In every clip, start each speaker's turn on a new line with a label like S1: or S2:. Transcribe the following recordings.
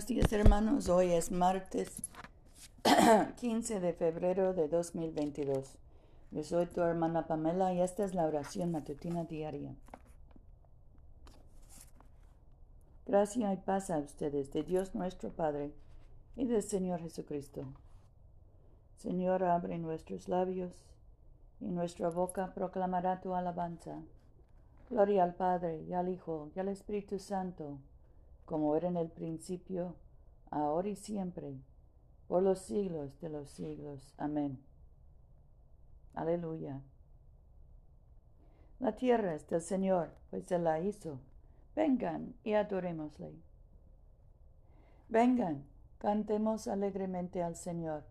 S1: Buenos días hermanos, hoy es martes 15 de febrero de 2022. Yo soy tu hermana Pamela y esta es la oración matutina diaria. Gracia y paz a ustedes de Dios nuestro Padre y del Señor Jesucristo. Señor, abre nuestros labios y nuestra boca proclamará tu alabanza. Gloria al Padre y al Hijo y al Espíritu Santo como era en el principio, ahora y siempre, por los siglos de los siglos. Amén. Aleluya. La tierra es del Señor, pues se la hizo. Vengan y adorémosle. Vengan, cantemos alegremente al Señor.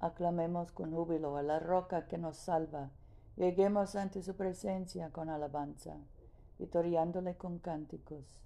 S1: Aclamemos con júbilo a la roca que nos salva. Lleguemos ante su presencia con alabanza, vitoriándole con cánticos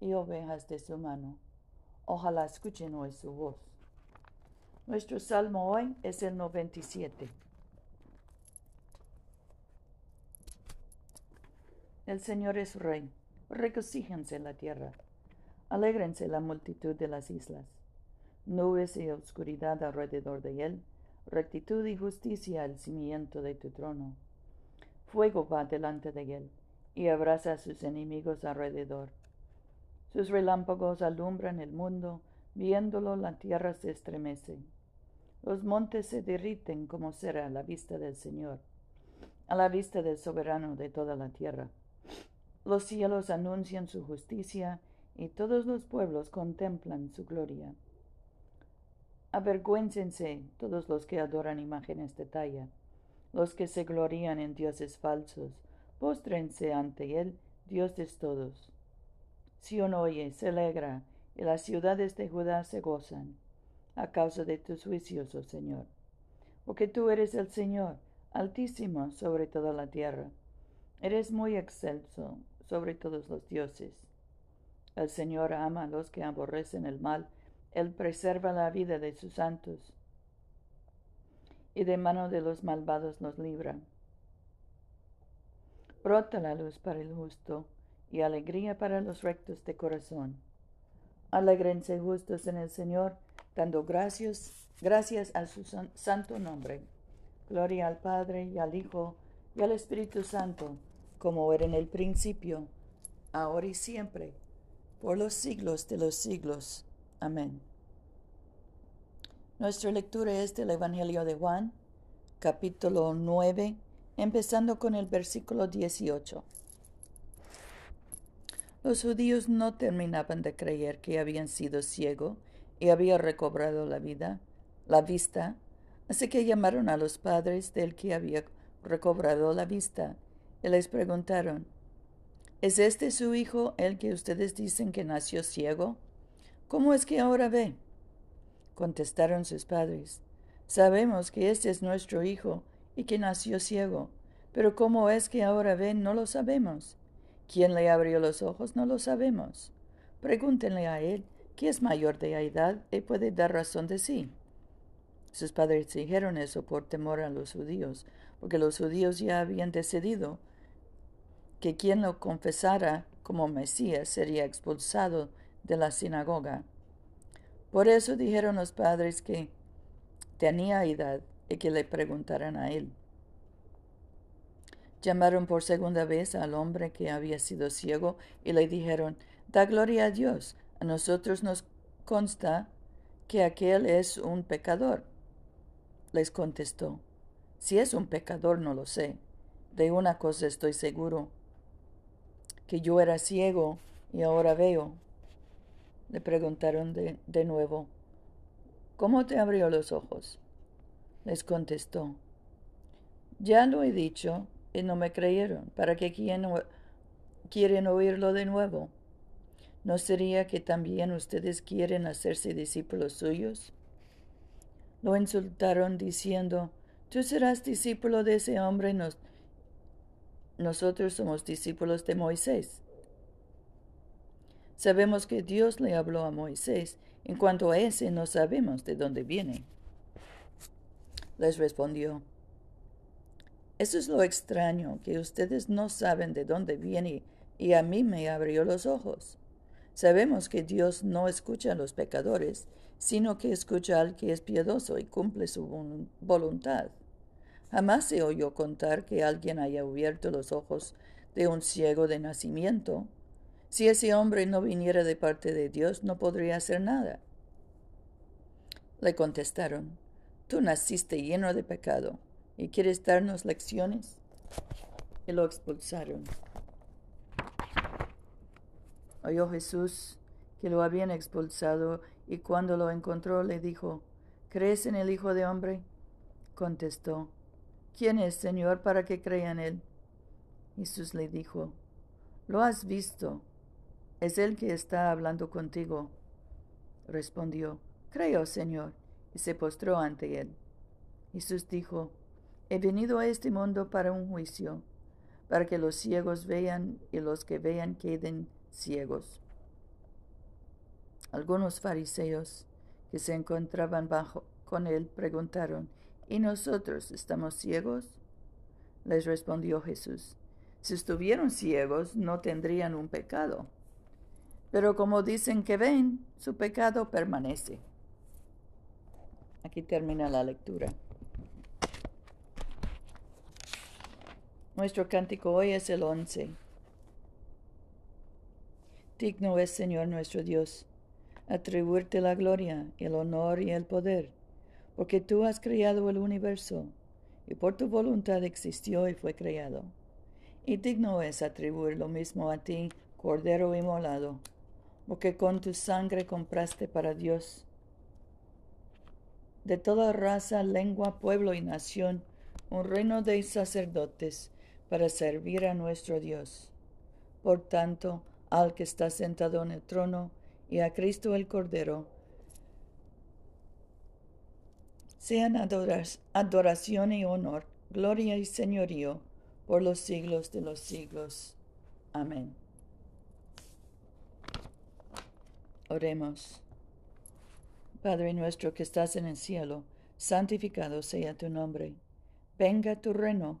S1: y ovejas de su mano. Ojalá escuchen hoy su voz. Nuestro salmo hoy es el 97. El Señor es Rey. Regocíjense la tierra. Alégrense la multitud de las islas. Nubes y oscuridad alrededor de él. Rectitud y justicia al cimiento de tu trono. Fuego va delante de él y abraza a sus enemigos alrededor. Sus relámpagos alumbran el mundo, viéndolo la tierra se estremece. Los montes se derriten como cera a la vista del Señor, a la vista del soberano de toda la tierra. Los cielos anuncian su justicia y todos los pueblos contemplan su gloria. Avergüéncense todos los que adoran imágenes de talla, los que se glorían en dioses falsos, póstrense ante él, Dios de todos. Sion oye, se alegra, y las ciudades de Judá se gozan, a causa de tus juicios, oh Señor. Porque tú eres el Señor, altísimo sobre toda la tierra. Eres muy excelso sobre todos los dioses. El Señor ama a los que aborrecen el mal, Él preserva la vida de sus santos, y de mano de los malvados los libra. Brota la luz para el justo, y alegría para los rectos de corazón. Alegrense justos en el Señor, dando gracias, gracias a su santo nombre. Gloria al Padre y al Hijo y al Espíritu Santo, como era en el principio, ahora y siempre, por los siglos de los siglos. Amén. Nuestra lectura es del Evangelio de Juan, capítulo 9, empezando con el versículo 18. Los judíos no terminaban de creer que habían sido ciego y había recobrado la vida, la vista, así que llamaron a los padres del que había recobrado la vista y les preguntaron, ¿Es este su hijo el que ustedes dicen que nació ciego? ¿Cómo es que ahora ve? Contestaron sus padres, Sabemos que este es nuestro hijo y que nació ciego, pero cómo es que ahora ve no lo sabemos. ¿Quién le abrió los ojos? No lo sabemos. Pregúntenle a él, que es mayor de edad y puede dar razón de sí. Sus padres dijeron eso por temor a los judíos, porque los judíos ya habían decidido que quien lo confesara como Mesías sería expulsado de la sinagoga. Por eso dijeron los padres que tenía edad y que le preguntaran a él. Llamaron por segunda vez al hombre que había sido ciego y le dijeron, Da gloria a Dios. A nosotros nos consta que aquel es un pecador. Les contestó, Si es un pecador no lo sé. De una cosa estoy seguro, que yo era ciego y ahora veo. Le preguntaron de, de nuevo, ¿Cómo te abrió los ojos? Les contestó, Ya lo he dicho y no me creyeron. ¿Para qué quieren, quieren oírlo de nuevo? ¿No sería que también ustedes quieren hacerse discípulos suyos? Lo insultaron diciendo, Tú serás discípulo de ese hombre, nosotros somos discípulos de Moisés. Sabemos que Dios le habló a Moisés, en cuanto a ese no sabemos de dónde viene. Les respondió, Eso es lo extraño, que ustedes no saben de dónde viene, y a mí me abrió los ojos. Sabemos que Dios no escucha a los pecadores, sino que escucha al que es piadoso y cumple su voluntad. Jamás se oyó contar que alguien haya abierto los ojos de un ciego de nacimiento. Si ese hombre no viniera de parte de Dios, no podría hacer nada. Le contestaron, Tú naciste lleno de pecado y quieres darnos lecciones. Y lo expulsaron. Oyó Jesús que lo habían expulsado y cuando lo encontró le dijo, ¿Crees en el Hijo de Hombre? Contestó, ¿quién es, Señor, para que crea en él? Jesús le dijo, Lo has visto, es él que está hablando contigo. Respondió, Creo, Señor, y se postró ante él. Jesús dijo, He venido a este mundo para un juicio, para que los ciegos vean y los que vean queden ciegos. Algunos fariseos que se encontraban bajo con él preguntaron, ¿y nosotros estamos ciegos? Les respondió Jesús, si estuvieran ciegos no tendrían un pecado, pero como dicen que ven, su pecado permanece. Aquí termina la lectura. Nuestro cántico hoy es el once. Digno es, Señor nuestro Dios, atribuirte la gloria, el honor y el poder, porque tú has creado el universo, y por tu voluntad existió y fue creado. Y digno es atribuir lo mismo a ti, Cordero inmolado, porque con tu sangre compraste para Dios. De toda raza, lengua, pueblo y nación, un reino de sacerdotes para servir a nuestro Dios. Por tanto, al que está sentado en el trono y a Cristo el Cordero. Sean adoración y honor, gloria y señorío por los siglos de los siglos. Amén. Oremos. Padre nuestro que estás en el cielo, santificado sea tu nombre. Venga tu reino,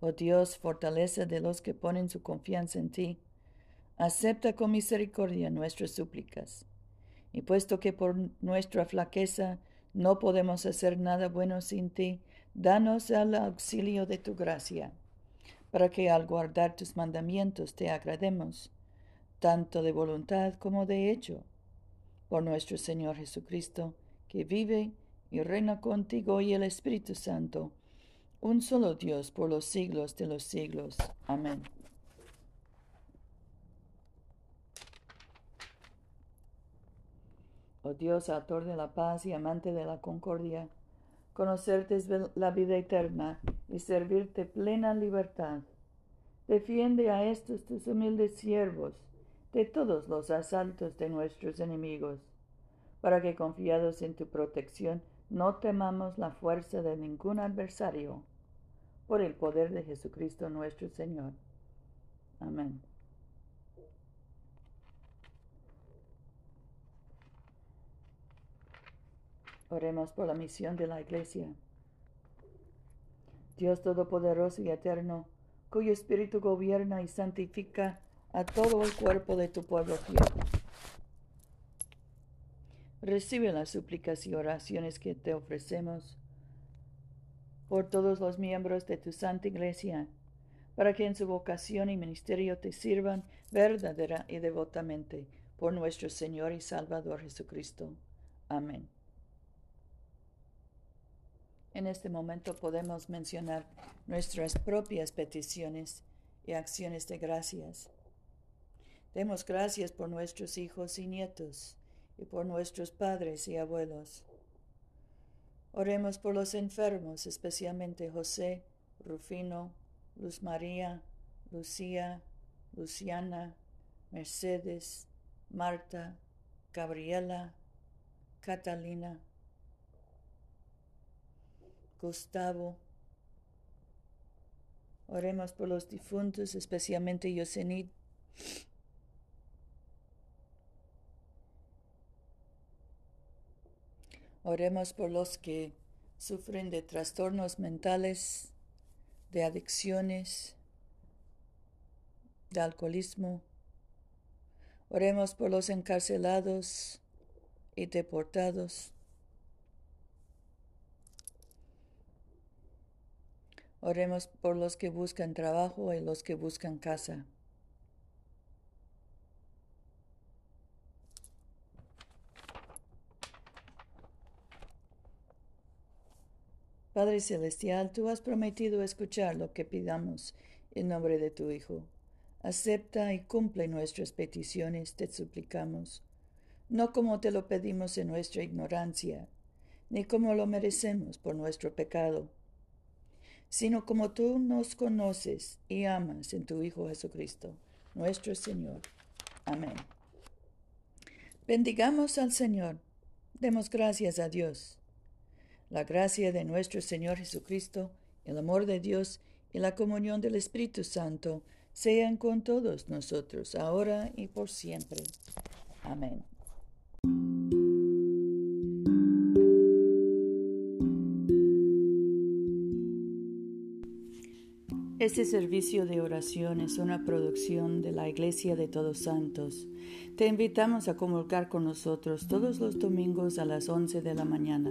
S1: Oh Dios, fortaleza de los que ponen su confianza en ti, acepta con misericordia nuestras súplicas. Y puesto que por nuestra flaqueza no podemos hacer nada bueno sin ti, danos el auxilio de tu gracia, para que al guardar tus mandamientos te agrademos, tanto de voluntad como de hecho, por nuestro Señor Jesucristo, que vive y reina contigo y el Espíritu Santo, un solo Dios por los siglos de los siglos. Amén. Oh Dios, autor de la paz y amante de la concordia, conocerte es la vida eterna y servirte plena libertad. Defiende a estos tus humildes siervos de todos los asaltos de nuestros enemigos, para que confiados en tu protección no temamos la fuerza de ningún adversario por el poder de Jesucristo nuestro Señor. Amén. Oremos por la misión de la Iglesia. Dios Todopoderoso y Eterno, cuyo Espíritu gobierna y santifica a todo el cuerpo de tu pueblo fiel. Recibe las súplicas y oraciones que te ofrecemos por todos los miembros de tu Santa Iglesia, para que en su vocación y ministerio te sirvan verdadera y devotamente por nuestro Señor y Salvador Jesucristo. Amén. En este momento podemos mencionar nuestras propias peticiones y acciones de gracias. Demos gracias por nuestros hijos y nietos y por nuestros padres y abuelos. Oremos por los enfermos, especialmente José, Rufino, Luz María, Lucía, Luciana, Mercedes, Marta, Gabriela, Catalina, Gustavo. Oremos por los difuntos, especialmente Yosenit. Oremos por los que sufren de trastornos mentales, de adicciones, de alcoholismo. Oremos por los encarcelados y deportados. Oremos por los que buscan trabajo y los que buscan casa. Padre Celestial, tú has prometido escuchar lo que pidamos en nombre de tu Hijo. Acepta y cumple nuestras peticiones, te suplicamos, no como te lo pedimos en nuestra ignorancia, ni como lo merecemos por nuestro pecado sino como tú nos conoces y amas en tu Hijo Jesucristo, nuestro Señor. Amén. Bendigamos al Señor, demos gracias a Dios. La gracia de nuestro Señor Jesucristo, el amor de Dios y la comunión del Espíritu Santo sean con todos nosotros, ahora y por siempre. Amén. Este servicio de oración es una producción de la Iglesia de Todos Santos. Te invitamos a comulgar con nosotros todos los domingos a las 11 de la mañana